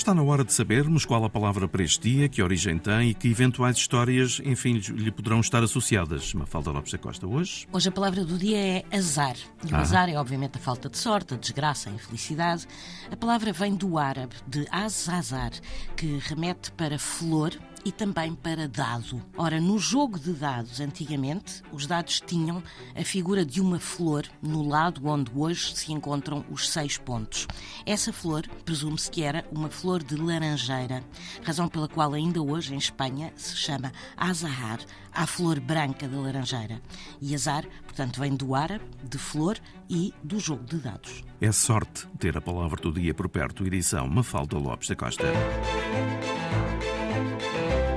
Está na hora de sabermos qual a palavra para este dia, que origem tem e que eventuais histórias, enfim, lhe poderão estar associadas. Mafalda Lopes da Costa, hoje? Hoje a palavra do dia é azar. E o ah. azar é, obviamente, a falta de sorte, a desgraça, a infelicidade. A palavra vem do árabe, de azazar, que remete para flor e também para dado. Ora, no jogo de dados, antigamente, os dados tinham a figura de uma flor no lado onde hoje se encontram os seis pontos. Essa flor, presume-se que era uma flor de laranjeira, razão pela qual ainda hoje em Espanha se chama azahar, a flor branca da laranjeira. E azar, portanto, vem do árabe, de flor e do jogo de dados. É sorte ter a palavra do dia por perto, edição Mafalda Lopes da Costa. Música